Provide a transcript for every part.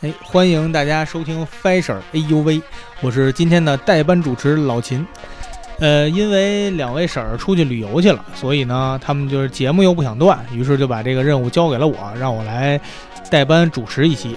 哎，欢迎大家收听 Fashion 哎呦喂，我是今天的代班主持老秦。呃，因为两位婶儿出去旅游去了，所以呢，他们就是节目又不想断，于是就把这个任务交给了我，让我来代班主持一期。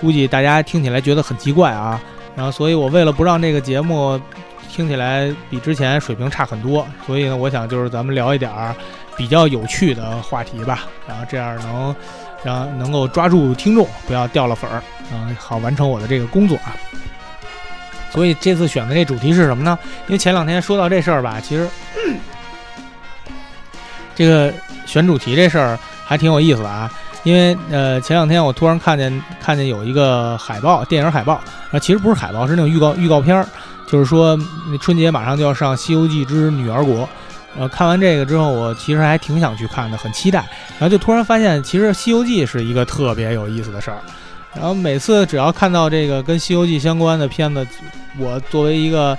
估计大家听起来觉得很奇怪啊，然后，所以我为了不让这个节目听起来比之前水平差很多，所以呢，我想就是咱们聊一点儿比较有趣的话题吧，然后这样能。然后能够抓住听众，不要掉了粉儿，嗯，好完成我的这个工作啊。所以这次选的这主题是什么呢？因为前两天说到这事儿吧，其实这个选主题这事儿还挺有意思的啊。因为呃，前两天我突然看见看见有一个海报，电影海报啊，其实不是海报，是那种预告预告片儿，就是说春节马上就要上《西游记之女儿国》。呃，看完这个之后，我其实还挺想去看的，很期待。然后就突然发现，其实《西游记》是一个特别有意思的事儿。然后每次只要看到这个跟《西游记》相关的片子，我作为一个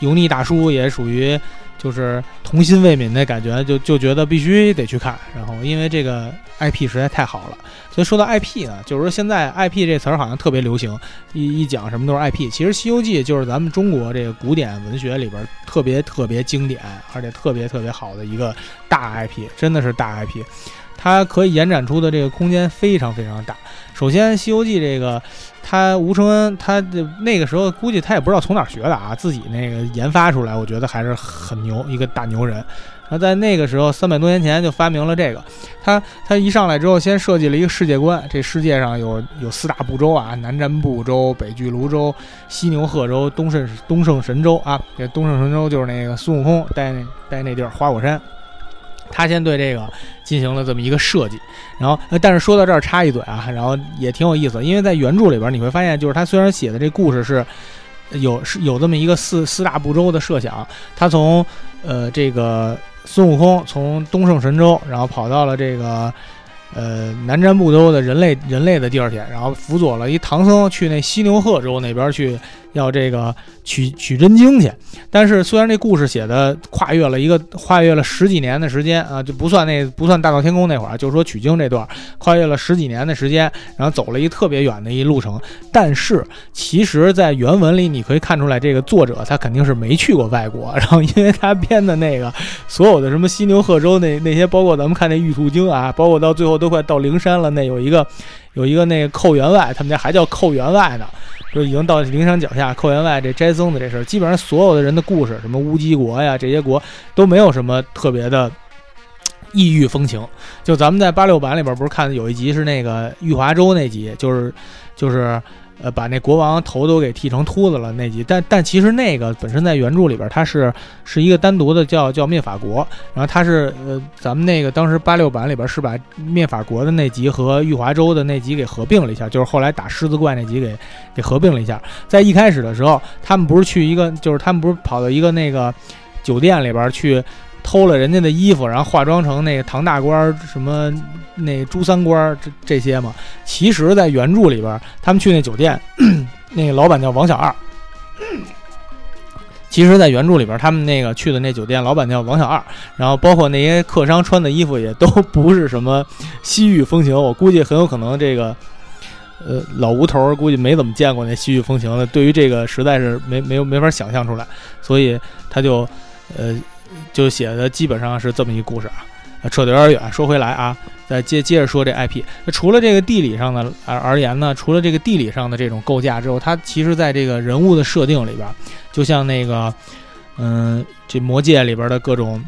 油腻大叔，也属于。就是童心未泯的感觉，就就觉得必须得去看。然后因为这个 IP 实在太好了，所以说到 IP 呢，就是说现在 IP 这词儿好像特别流行，一一讲什么都是 IP。其实《西游记》就是咱们中国这个古典文学里边特别特别经典，而且特别特别好的一个大 IP，真的是大 IP。它可以延展出的这个空间非常非常大。首先，《西游记》这个。他吴承恩，他那个时候估计他也不知道从哪儿学的啊，自己那个研发出来，我觉得还是很牛，一个大牛人。他在那个时候三百多年前就发明了这个。他他一上来之后，先设计了一个世界观，这世界上有有四大部洲啊，南瞻部洲、北俱泸州、西牛贺州、东胜东胜神州啊。这东胜神州就是那个孙悟空待那待那地儿花果山。他先对这个进行了这么一个设计，然后，但是说到这儿插一嘴啊，然后也挺有意思，因为在原著里边你会发现，就是他虽然写的这故事是有是有这么一个四四大部洲的设想，他从呃这个孙悟空从东胜神州，然后跑到了这个呃南瞻部洲的人类人类的地儿去，然后辅佐了一唐僧去那西牛贺州那边去。要这个取取真经去，但是虽然这故事写的跨越了一个跨越了十几年的时间啊，就不算那不算大闹天宫那会儿，就是说取经这段跨越了十几年的时间，然后走了一特别远的一路程。但是其实，在原文里你可以看出来，这个作者他肯定是没去过外国，然后因为他编的那个所有的什么犀牛贺州那那些，包括咱们看那玉兔经啊，包括到最后都快到灵山了，那有一个有一个那个寇员外，他们家还叫寇员外呢。就已经到灵山脚下，寇员外这斋僧的这事儿，基本上所有的人的故事，什么乌鸡国呀这些国都没有什么特别的异域风情。就咱们在八六版里边不是看有一集是那个玉华州那集，就是就是。呃，把那国王头都给剃成秃子了那集，但但其实那个本身在原著里边，它是是一个单独的叫叫灭法国，然后它是呃，咱们那个当时八六版里边是把灭法国的那集和玉华州的那集给合并了一下，就是后来打狮子怪那集给给合并了一下。在一开始的时候，他们不是去一个，就是他们不是跑到一个那个酒店里边去。偷了人家的衣服，然后化妆成那个唐大官，什么那朱三官这这些嘛。其实，在原著里边，他们去那酒店，那个老板叫王小二。其实，在原著里边，他们那个去的那酒店，老板叫王小二。然后，包括那些客商穿的衣服，也都不是什么西域风情。我估计很有可能，这个呃老吴头估计没怎么见过那西域风情的。对于这个，实在是没没没法想象出来，所以他就呃。就写的基本上是这么一个故事啊，扯得有点远。说回来啊，再接接着说这 IP。那除了这个地理上的而而言呢，除了这个地理上的这种构架之后，它其实在这个人物的设定里边，就像那个，嗯，这魔界里边的各种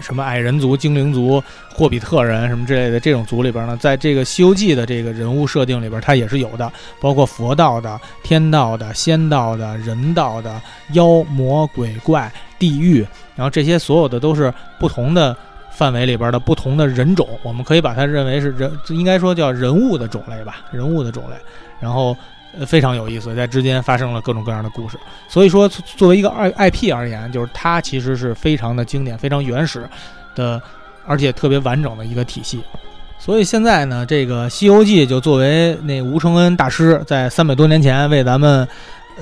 什么矮人族、精灵族、霍比特人什么之类的这种族里边呢，在这个《西游记》的这个人物设定里边，它也是有的，包括佛道的、天道的、仙道的、人道的、妖魔鬼怪、地狱。然后这些所有的都是不同的范围里边的不同的人种，我们可以把它认为是人，应该说叫人物的种类吧，人物的种类。然后呃非常有意思，在之间发生了各种各样的故事。所以说，作为一个 I IP 而言，就是它其实是非常的经典、非常原始的，而且特别完整的一个体系。所以现在呢，这个《西游记》就作为那吴承恩大师在三百多年前为咱们。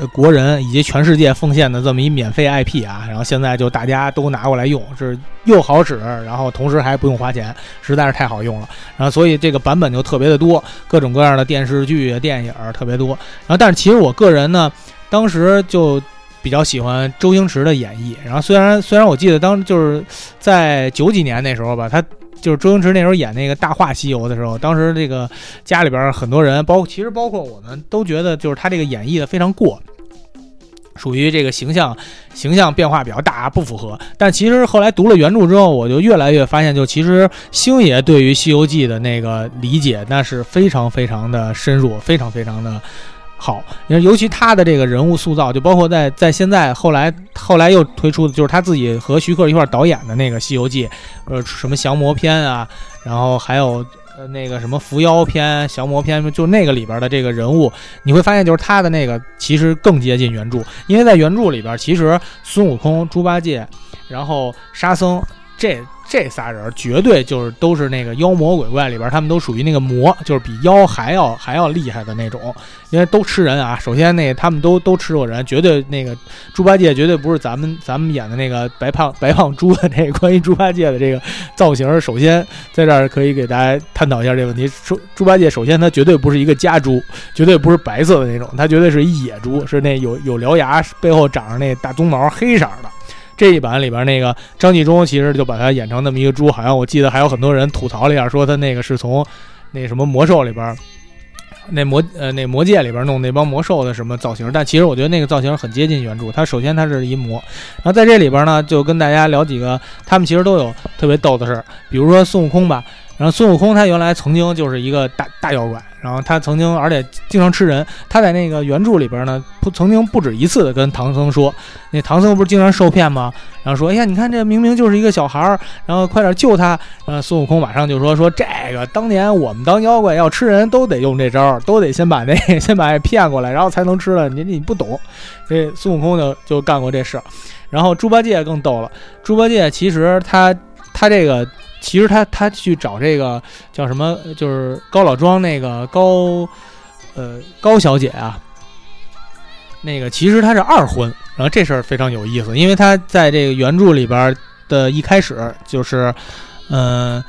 国人以及全世界奉献的这么一免费 IP 啊，然后现在就大家都拿过来用，是又好使，然后同时还不用花钱，实在是太好用了。然后所以这个版本就特别的多，各种各样的电视剧、电影特别多。然后但是其实我个人呢，当时就比较喜欢周星驰的演绎。然后虽然虽然我记得当就是在九几年那时候吧，他。就是周星驰那时候演那个《大话西游》的时候，当时这个家里边很多人，包括其实包括我们都觉得，就是他这个演绎的非常过，属于这个形象形象变化比较大，不符合。但其实后来读了原著之后，我就越来越发现，就其实星爷对于《西游记》的那个理解，那是非常非常的深入，非常非常的。好，你看尤其他的这个人物塑造，就包括在在现在后来后来又推出的，就是他自己和徐克一块导演的那个《西游记》，呃，什么降魔篇啊，然后还有呃那个什么伏妖篇、降魔篇，就那个里边的这个人物，你会发现，就是他的那个其实更接近原著，因为在原著里边，其实孙悟空、猪八戒，然后沙僧这。这仨人绝对就是都是那个妖魔鬼怪里边，他们都属于那个魔，就是比妖还要还要厉害的那种，因为都吃人啊。首先那他们都都吃过人，绝对那个猪八戒绝对不是咱们咱们演的那个白胖白胖猪的那个关于猪八戒的这个造型。首先在这儿可以给大家探讨一下这个问题：说猪八戒首先它绝对不是一个家猪，绝对不是白色的那种，它绝对是一野猪，是那有有獠牙，背后长着那大鬃毛，黑色的。这一版里边那个张纪中其实就把他演成那么一个猪，好像我记得还有很多人吐槽了一下，说他那个是从那什么魔兽里边，那魔呃那魔界里边弄那帮魔兽的什么造型，但其实我觉得那个造型很接近原著。他首先他是一魔，然后在这里边呢就跟大家聊几个，他们其实都有特别逗的事儿，比如说孙悟空吧。然后孙悟空他原来曾经就是一个大大妖怪，然后他曾经而且经常吃人。他在那个原著里边呢，不曾经不止一次的跟唐僧说，那唐僧不是经常受骗吗？然后说，哎呀，你看这明明就是一个小孩儿，然后快点救他。然后孙悟空马上就说，说这个当年我们当妖怪要吃人都得用这招，都得先把那先把骗过来，然后才能吃了。你你不懂，这孙悟空就就干过这事。然后猪八戒更逗了，猪八戒其实他他这个。其实他他去找这个叫什么，就是高老庄那个高，呃高小姐啊，那个其实他是二婚，然后这事儿非常有意思，因为他在这个原著里边的一开始就是，嗯，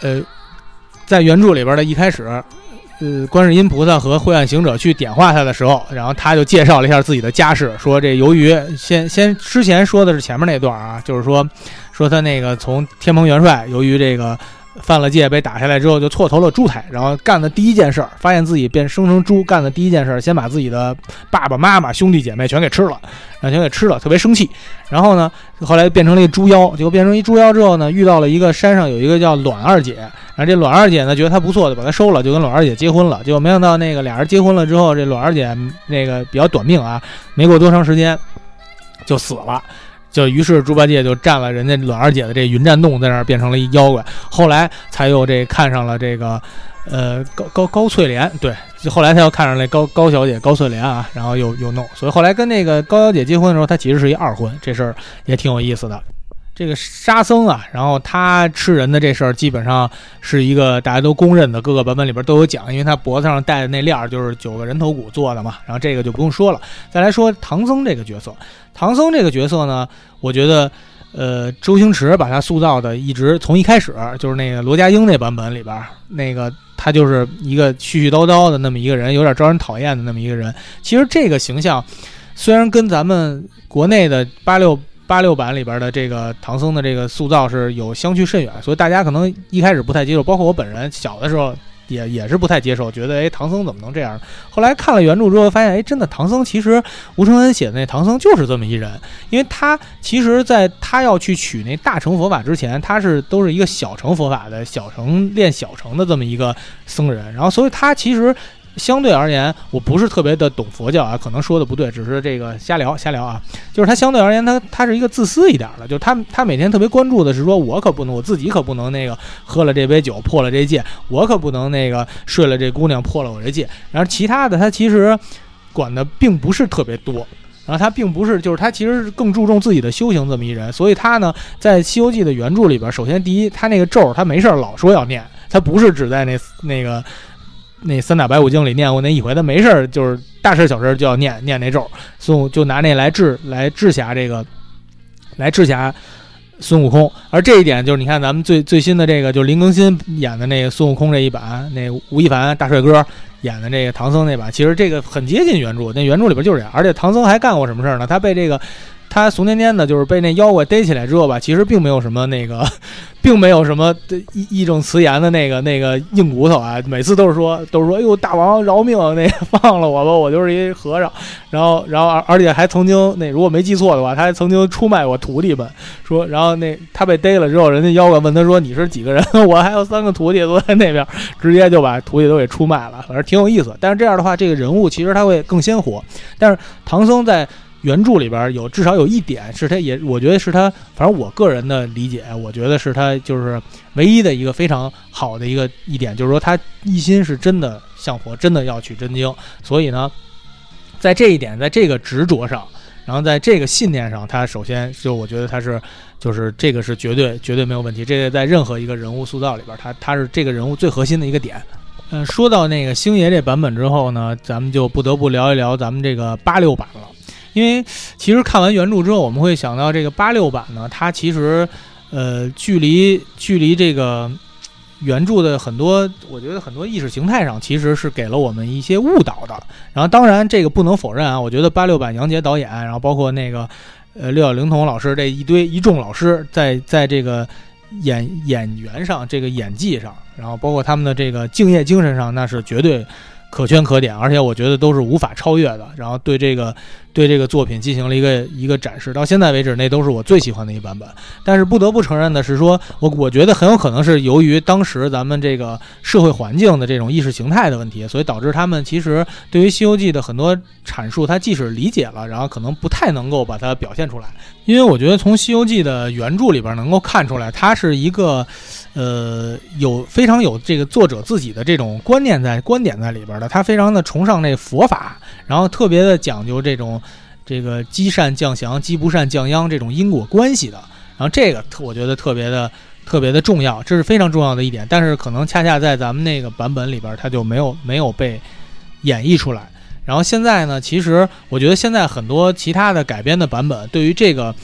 呃，在原著里边的一开始。呃，观世音菩萨和慧岸行者去点化他的时候，然后他就介绍了一下自己的家世，说这由于先先之前说的是前面那段啊，就是说说他那个从天蓬元帅，由于这个。犯了戒被打下来之后，就错投了猪胎，然后干的第一件事儿，发现自己变生成猪，干的第一件事儿，先把自己的爸爸妈妈、兄弟姐妹全给吃了，然后全给吃了，特别生气。然后呢，后来变成了一猪妖，结果变成一猪妖之后呢，遇到了一个山上有一个叫卵二姐，然后这卵二姐呢觉得他不错，就把他收了，就跟卵二姐结婚了。结果没想到那个俩人结婚了之后，这卵二姐那个比较短命啊，没过多长时间就死了。就于是猪八戒就占了人家卵二姐的这云栈洞，在那儿变成了一妖怪。后来才又这看上了这个，呃高高高翠莲，对，后来他又看上了高高小姐高翠莲啊，然后又又弄，所以后来跟那个高小姐结婚的时候，他其实是一二婚，这事儿也挺有意思的。这个沙僧啊，然后他吃人的这事儿，基本上是一个大家都公认的，各个版本里边都有讲，因为他脖子上戴的那链儿就是九个人头骨做的嘛。然后这个就不用说了。再来说唐僧这个角色，唐僧这个角色呢，我觉得，呃，周星驰把他塑造的一直从一开始就是那个罗家英那版本里边，那个他就是一个絮絮叨叨的那么一个人，有点招人讨厌的那么一个人。其实这个形象虽然跟咱们国内的八六。八六版里边的这个唐僧的这个塑造是有相去甚远，所以大家可能一开始不太接受，包括我本人小的时候也也是不太接受，觉得哎唐僧怎么能这样？后来看了原著之后，发现哎真的唐僧其实吴承恩写的那唐僧就是这么一人，因为他其实在他要去取那大乘佛法之前，他是都是一个小乘佛法的小乘练小乘的这么一个僧人，然后所以他其实。相对而言，我不是特别的懂佛教啊，可能说的不对，只是这个瞎聊瞎聊啊。就是他相对而言，他他是一个自私一点的，就是他他每天特别关注的是说，我可不能，我自己可不能那个喝了这杯酒破了这戒，我可不能那个睡了这姑娘破了我这戒。然后其他的他其实管的并不是特别多，然后他并不是就是他其实更注重自己的修行这么一人，所以他呢在《西游记》的原著里边，首先第一，他那个咒他没事儿老说要念，他不是只在那那个。那三打白骨精里念过那一回，他没事儿就是大事小事就要念念那咒，孙悟就拿那来治来治辖这个，来治辖孙悟空。而这一点就是你看咱们最最新的这个，就是林更新演的那个孙悟空这一版，那吴亦凡大帅哥演的这个唐僧那版，其实这个很接近原著，那原著里边就是这样。而且唐僧还干过什么事儿呢？他被这个。他怂颠颠的，就是被那妖怪逮起来之后吧，其实并没有什么那个，并没有什么义义正辞严的那个那个硬骨头啊。每次都是说，都是说，哎呦，大王饶命，那个放了我吧，我就是一和尚。然后，然后而而且还曾经那如果没记错的话，他还曾经出卖过徒弟们。说，然后那他被逮了之后，人家妖怪问他说：“你是几个人？” 我还有三个徒弟都在那边，直接就把徒弟都给出卖了。反正挺有意思。但是这样的话，这个人物其实他会更鲜活。但是唐僧在。原著里边有至少有一点是他也，我觉得是他，反正我个人的理解，我觉得是他就是唯一的一个非常好的一个一点，就是说他一心是真的向佛，真的要取真经。所以呢，在这一点，在这个执着上，然后在这个信念上，他首先就我觉得他是就是这个是绝对绝对没有问题。这个在任何一个人物塑造里边，他他是这个人物最核心的一个点。嗯，说到那个星爷这版本之后呢，咱们就不得不聊一聊咱们这个八六版了。因为其实看完原著之后，我们会想到这个八六版呢，它其实，呃，距离距离这个原著的很多，我觉得很多意识形态上其实是给了我们一些误导的。然后，当然这个不能否认啊，我觉得八六版杨洁导演，然后包括那个呃六小龄童老师这一堆一众老师，在在这个演演员上、这个演技上，然后包括他们的这个敬业精神上，那是绝对。可圈可点，而且我觉得都是无法超越的。然后对这个对这个作品进行了一个一个展示，到现在为止，那都是我最喜欢的一个版本。但是不得不承认的是，说我我觉得很有可能是由于当时咱们这个社会环境的这种意识形态的问题，所以导致他们其实对于《西游记》的很多阐述，他即使理解了，然后可能不太能够把它表现出来。因为我觉得从《西游记》的原著里边能够看出来，它是一个。呃，有非常有这个作者自己的这种观念在观点在里边的，他非常的崇尚那佛法，然后特别的讲究这种这个积善降祥、积不善降殃这种因果关系的，然后这个我觉得特别的特别的重要，这是非常重要的一点。但是可能恰恰在咱们那个版本里边，它就没有没有被演绎出来。然后现在呢，其实我觉得现在很多其他的改编的版本，对于这个。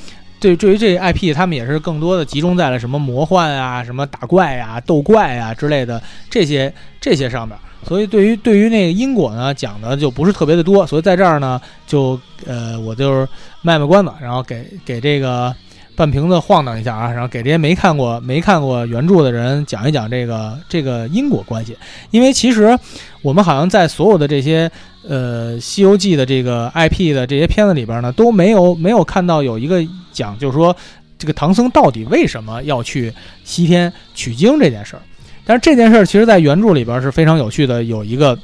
对，对于这 IP，他们也是更多的集中在了什么魔幻啊、什么打怪啊、斗怪啊之类的这些这些上面。所以，对于对于那个因果呢，讲的就不是特别的多。所以在这儿呢，就呃，我就是卖卖关子，然后给给这个半瓶子晃荡一下啊，然后给这些没看过没看过原著的人讲一讲这个这个因果关系。因为其实我们好像在所有的这些。呃，《西游记》的这个 IP 的这些片子里边呢，都没有没有看到有一个讲，就是说这个唐僧到底为什么要去西天取经这件事儿。但是这件事儿其实在原著里边是非常有趣的，有一个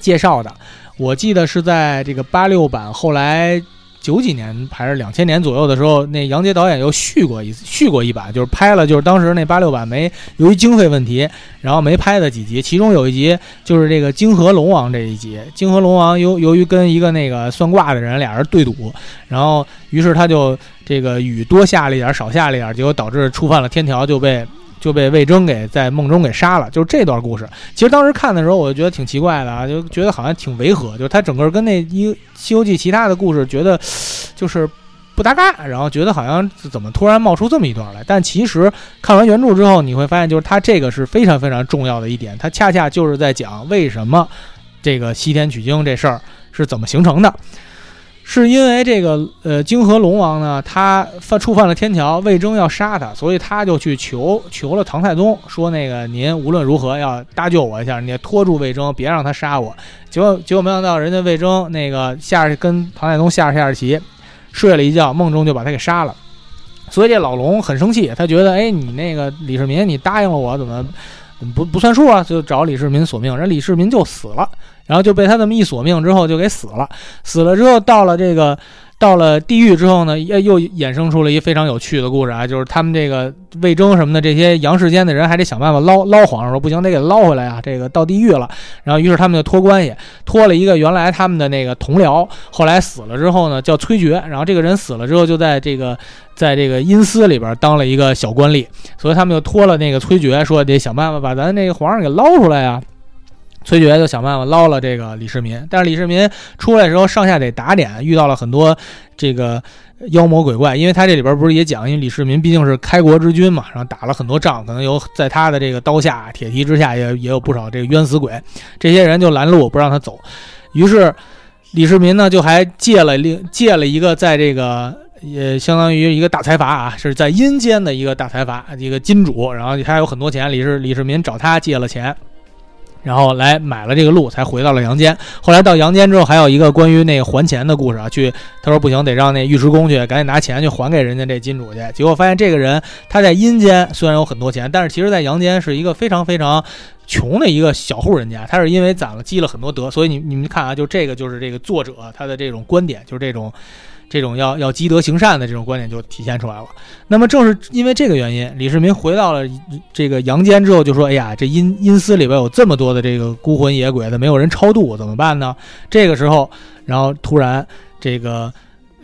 介绍的。我记得是在这个八六版后来。九几年还是两千年左右的时候，那杨洁导演又续过一，续过一版，就是拍了，就是当时那八六版没由于经费问题，然后没拍的几集，其中有一集就是这个泾河龙王这一集，泾河龙王由由于跟一个那个算卦的人俩人对赌，然后于是他就这个雨多下了一点，少下了一点，结果导致触犯了天条，就被。就被魏征给在梦中给杀了，就是这段故事。其实当时看的时候，我就觉得挺奇怪的啊，就觉得好像挺违和，就是他整个跟那一《西游记》其他的故事觉得就是不搭嘎，然后觉得好像怎么突然冒出这么一段来。但其实看完原著之后，你会发现，就是他这个是非常非常重要的一点，他恰恰就是在讲为什么这个西天取经这事儿是怎么形成的。是因为这个呃，泾河龙王呢，他犯触犯了天条，魏征要杀他，所以他就去求求了唐太宗，说那个您无论如何要搭救我一下，你拖住魏征，别让他杀我。结果结果没想到，人家魏征那个下着跟唐太宗下着下着棋，睡了一觉，梦中就把他给杀了。所以这老龙很生气，他觉得哎，你那个李世民，你答应了我，怎么不不算数啊？就找李世民索命，人李世民就死了。然后就被他这么一索命之后就给死了，死了之后到了这个到了地狱之后呢，又又衍生出了一非常有趣的故事啊，就是他们这个魏征什么的这些阳世间的人还得想办法捞捞皇上，说不行得给捞回来啊，这个到地狱了。然后于是他们就托关系，托了一个原来他们的那个同僚，后来死了之后呢叫崔珏，然后这个人死了之后就在这个在这个阴司里边当了一个小官吏，所以他们就托了那个崔珏，说得想办法把咱那个皇上给捞出来啊。崔珏就想办法捞了这个李世民，但是李世民出来的时候上下得打点，遇到了很多这个妖魔鬼怪，因为他这里边不是也讲，因为李世民毕竟是开国之君嘛，然后打了很多仗，可能有在他的这个刀下铁蹄之下也也有不少这个冤死鬼，这些人就拦路不让他走，于是李世民呢就还借了另借了一个在这个。也相当于一个大财阀啊，是在阴间的一个大财阀，一个金主，然后他有很多钱，李世李世民找他借了钱。然后来买了这个路，才回到了阳间。后来到阳间之后，还有一个关于那个还钱的故事啊。去，他说不行，得让那尉迟恭去赶紧拿钱去还给人家这金主去。结果发现这个人他在阴间虽然有很多钱，但是其实在阳间是一个非常非常穷的一个小户人家。他是因为攒了积了很多德，所以你你们看啊，就这个就是这个作者他的这种观点，就是这种。这种要要积德行善的这种观点就体现出来了。那么正是因为这个原因，李世民回到了这个阳间之后，就说：“哎呀，这阴阴司里边有这么多的这个孤魂野鬼的，没有人超度，怎么办呢？”这个时候，然后突然这个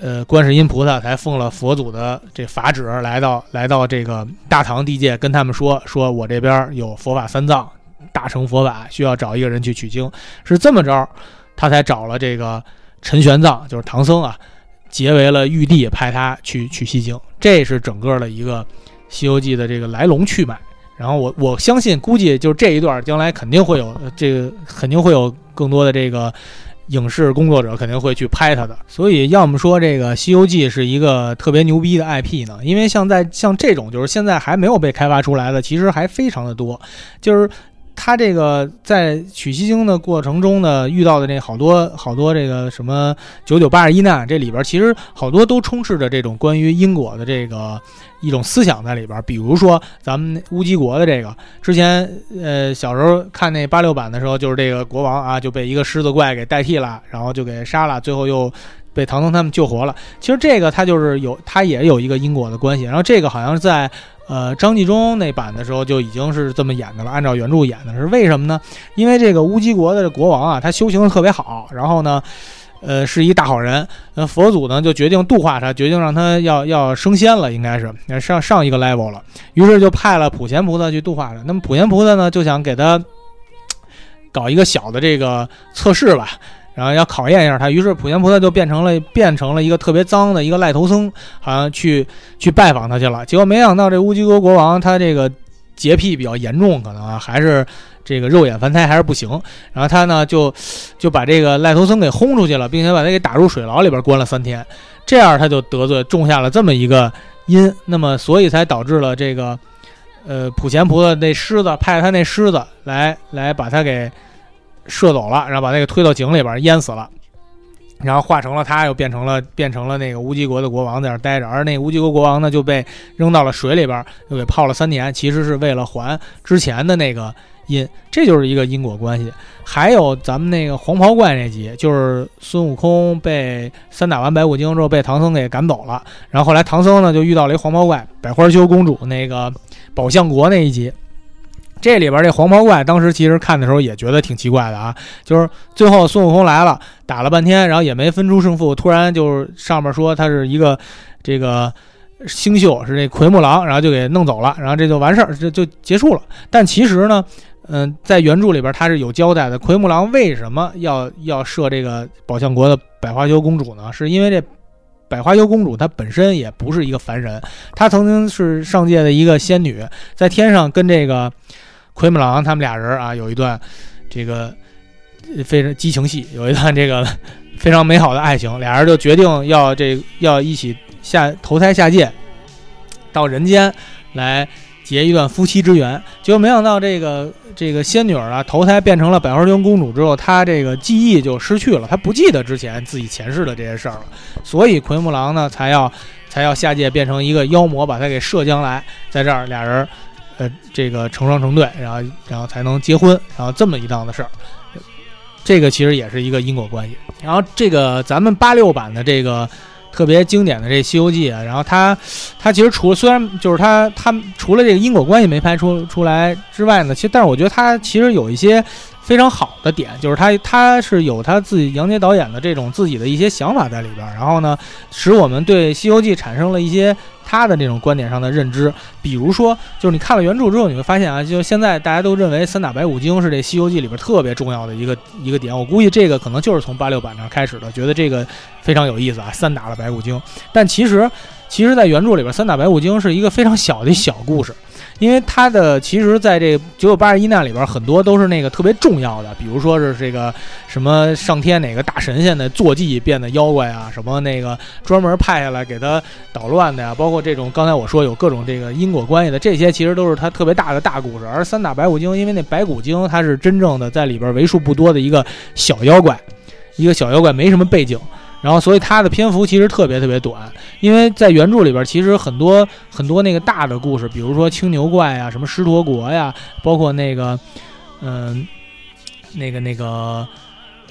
呃，观世音菩萨才奉了佛祖的这法旨，来到来到这个大唐地界，跟他们说：“说我这边有佛法三藏，大乘佛法需要找一个人去取经。”是这么着，他才找了这个陈玄奘，就是唐僧啊。结为了玉帝，派他去取西经，这是整个的一个《西游记》的这个来龙去脉。然后我我相信，估计就是这一段，将来肯定会有这个，肯定会有更多的这个影视工作者肯定会去拍它的。所以，要么说这个《西游记》是一个特别牛逼的 IP 呢？因为像在像这种就是现在还没有被开发出来的，其实还非常的多，就是。他这个在取西经的过程中呢，遇到的那好多好多这个什么九九八十一难，这里边其实好多都充斥着这种关于因果的这个一种思想在里边。比如说咱们乌鸡国的这个，之前呃小时候看那八六版的时候，就是这个国王啊就被一个狮子怪给代替了，然后就给杀了，最后又被唐僧他们救活了。其实这个他就是有，他也有一个因果的关系。然后这个好像是在。呃，张纪中那版的时候就已经是这么演的了，按照原著演的是为什么呢？因为这个乌鸡国的国王啊，他修行的特别好，然后呢，呃，是一大好人。那佛祖呢就决定度化他，决定让他要要升仙了，应该是上上一个 level 了。于是就派了普贤菩萨去度化他。那么普贤菩萨呢就想给他搞一个小的这个测试吧。然后要考验一下他，于是普贤菩萨就变成了变成了一个特别脏的一个赖头僧，好像去去拜访他去了。结果没想到这乌鸡国国王他这个洁癖比较严重，可能啊还是这个肉眼凡胎还是不行。然后他呢就就把这个赖头僧给轰出去了，并且把他给打入水牢里边关了三天。这样他就得罪种下了这么一个因，那么所以才导致了这个呃普贤菩萨那狮子派他那狮子来来把他给。射走了，然后把那个推到井里边淹死了，然后化成了他，又变成了变成了那个乌鸡国的国王在那待着，而那乌鸡国国王呢就被扔到了水里边，又给泡了三年，其实是为了还之前的那个因，这就是一个因果关系。还有咱们那个黄袍怪那集，就是孙悟空被三打完白骨精之后被唐僧给赶走了，然后后来唐僧呢就遇到了一黄袍怪百花羞公主那个宝象国那一集。这里边这黄袍怪，当时其实看的时候也觉得挺奇怪的啊，就是最后孙悟空来了，打了半天，然后也没分出胜负，突然就是上面说他是一个这个星宿，是这奎木狼，然后就给弄走了，然后这就完事儿，这就结束了。但其实呢，嗯，在原著里边他是有交代的，奎木狼为什么要要射这个宝象国的百花羞公主呢？是因为这百花羞公主她本身也不是一个凡人，她曾经是上界的一个仙女，在天上跟这个。奎木狼他们俩人啊，有一段这个非常激情戏，有一段这个 非常美好的爱情，俩人就决定要这要一起下投胎下界，到人间来结一段夫妻之缘。结果没想到这个这个仙女啊，投胎变成了百花羞公主之后，她这个记忆就失去了，她不记得之前自己前世的这些事儿了。所以奎木狼呢，才要才要下界变成一个妖魔，把她给射将来，在这儿俩人。呃，这个成双成对，然后然后才能结婚，然后这么一档子事儿，这个其实也是一个因果关系。然后这个咱们八六版的这个特别经典的这《西游记》啊，然后它它其实除了虽然就是它它除了这个因果关系没拍出出来之外呢，其实但是我觉得它其实有一些。非常好的点，就是他他是有他自己杨洁导演的这种自己的一些想法在里边，然后呢，使我们对《西游记》产生了一些他的这种观点上的认知。比如说，就是你看了原著之后，你会发现啊，就现在大家都认为三打白骨精是这《西游记》里边特别重要的一个一个点。我估计这个可能就是从八六版那开始的，觉得这个非常有意思啊，三打了白骨精。但其实，其实，在原著里边，三打白骨精是一个非常小的小故事。因为它的其实在这九九八十一难里边，很多都是那个特别重要的，比如说是这个什么上天哪个大神仙的坐骑变的妖怪啊，什么那个专门派下来给他捣乱的呀，包括这种刚才我说有各种这个因果关系的，这些其实都是他特别大的大故事。而三打白骨精，因为那白骨精它是真正的在里边为数不多的一个小妖怪，一个小妖怪没什么背景。然后，所以它的篇幅其实特别特别短，因为在原著里边，其实很多很多那个大的故事，比如说青牛怪呀、什么狮驼国呀，包括那个，嗯，那个那个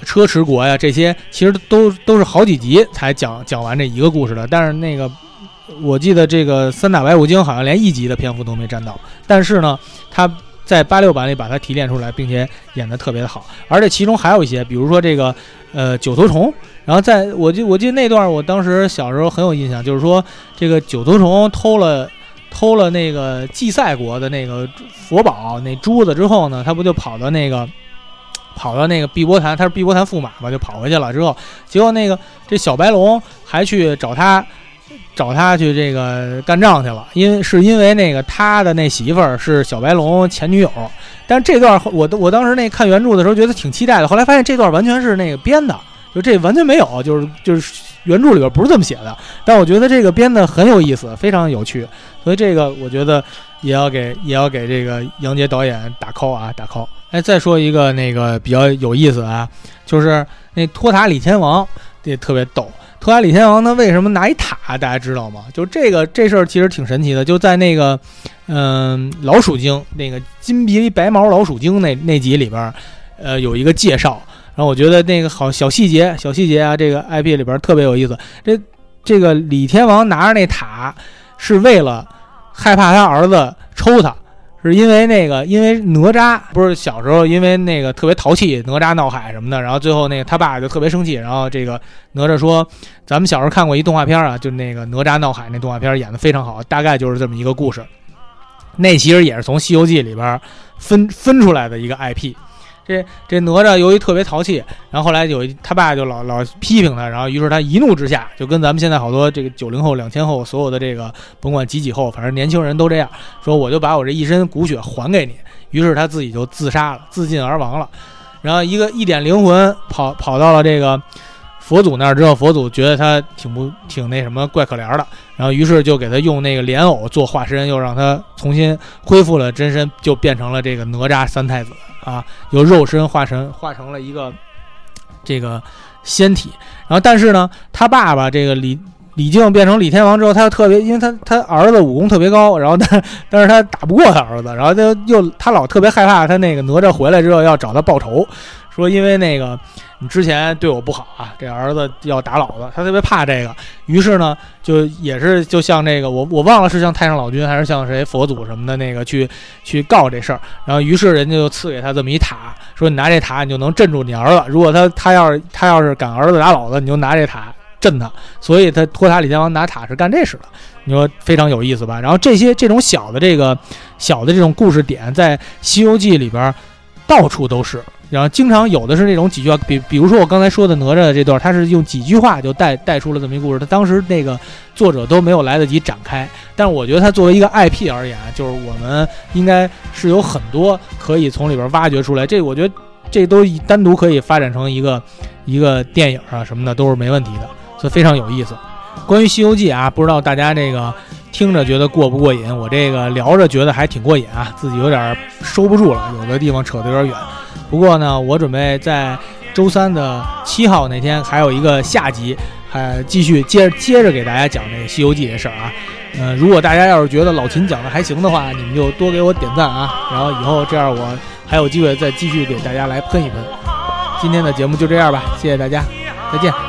车迟国呀，这些其实都都是好几集才讲讲完这一个故事的。但是那个，我记得这个三打白骨精好像连一集的篇幅都没占到，但是呢，它。在八六版里把它提炼出来，并且演得特别的好，而且其中还有一些，比如说这个，呃，九头虫。然后在我记我记得那段，我当时小时候很有印象，就是说这个九头虫偷了偷了那个祭赛国的那个佛宝那珠子之后呢，他不就跑到那个跑到那个碧波潭，他是碧波潭驸马嘛，就跑回去了。之后结果那个这小白龙还去找他。找他去这个干仗去了，因为是因为那个他的那媳妇儿是小白龙前女友，但这段我我当时那看原著的时候觉得挺期待的，后来发现这段完全是那个编的，就这完全没有，就是就是原著里边不是这么写的，但我觉得这个编的很有意思，非常有趣，所以这个我觉得也要给也要给这个杨洁导演打 call 啊打 call。哎，再说一个那个比较有意思啊，就是那托塔李天王也特别逗。托塔李天王他为什么拿一塔？大家知道吗？就这个这事儿其实挺神奇的。就在那个，嗯，老鼠精那个金鼻白毛老鼠精那那集里边，呃，有一个介绍。然后我觉得那个好小细节，小细节啊，这个 IP 里边特别有意思。这这个李天王拿着那塔是为了害怕他儿子抽他。是因为那个，因为哪吒不是小时候因为那个特别淘气，哪吒闹海什么的，然后最后那个他爸就特别生气，然后这个哪吒说：“咱们小时候看过一动画片啊，就那个哪吒闹海那动画片演的非常好，大概就是这么一个故事。那其实也是从《西游记》里边分分出来的一个 IP。”这这哪吒由于特别淘气，然后后来有一他爸就老老批评他，然后于是他一怒之下就跟咱们现在好多这个九零后、两千后所有的这个甭管几几后，反正年轻人都这样说，我就把我这一身骨血还给你。于是他自己就自杀了，自尽而亡了。然后一个一点灵魂跑跑到了这个。佛祖那儿之后，佛祖觉得他挺不挺那什么怪可怜的，然后于是就给他用那个莲藕做化身，又让他重新恢复了真身，就变成了这个哪吒三太子啊，由肉身化成化成了一个这个仙体。然后但是呢，他爸爸这个李李靖变成李天王之后，他又特别，因为他他儿子武功特别高，然后 但但是他打不过他儿子，然后他又他老特别害怕他那个哪吒回来之后要找他报仇，说因为那个。你之前对我不好啊，这儿子要打老子，他特别怕这个，于是呢，就也是就像这个，我我忘了是像太上老君还是像谁佛祖什么的那个去去告这事儿，然后于是人家就赐给他这么一塔，说你拿这塔你就能镇住你儿子，如果他他要是他要是敢儿子打老子，你就拿这塔镇他，所以他托塔李天王拿塔是干这事的，你说非常有意思吧？然后这些这种小的这个小的这种故事点在《西游记》里边到处都是。然后经常有的是那种几句话，比比如说我刚才说的哪吒的这段，他是用几句话就带带出了这么一故事。他当时那个作者都没有来得及展开，但是我觉得他作为一个 IP 而言，就是我们应该是有很多可以从里边挖掘出来。这我觉得这都单独可以发展成一个一个电影啊什么的都是没问题的，所以非常有意思。关于《西游记》啊，不知道大家这个听着觉得过不过瘾？我这个聊着觉得还挺过瘾啊，自己有点收不住了，有的地方扯得有点远。不过呢，我准备在周三的七号那天还有一个下集，还继续接接着给大家讲这个《西游记》这事儿啊。嗯，如果大家要是觉得老秦讲的还行的话，你们就多给我点赞啊。然后以后这样我还有机会再继续给大家来喷一喷。今天的节目就这样吧，谢谢大家，再见。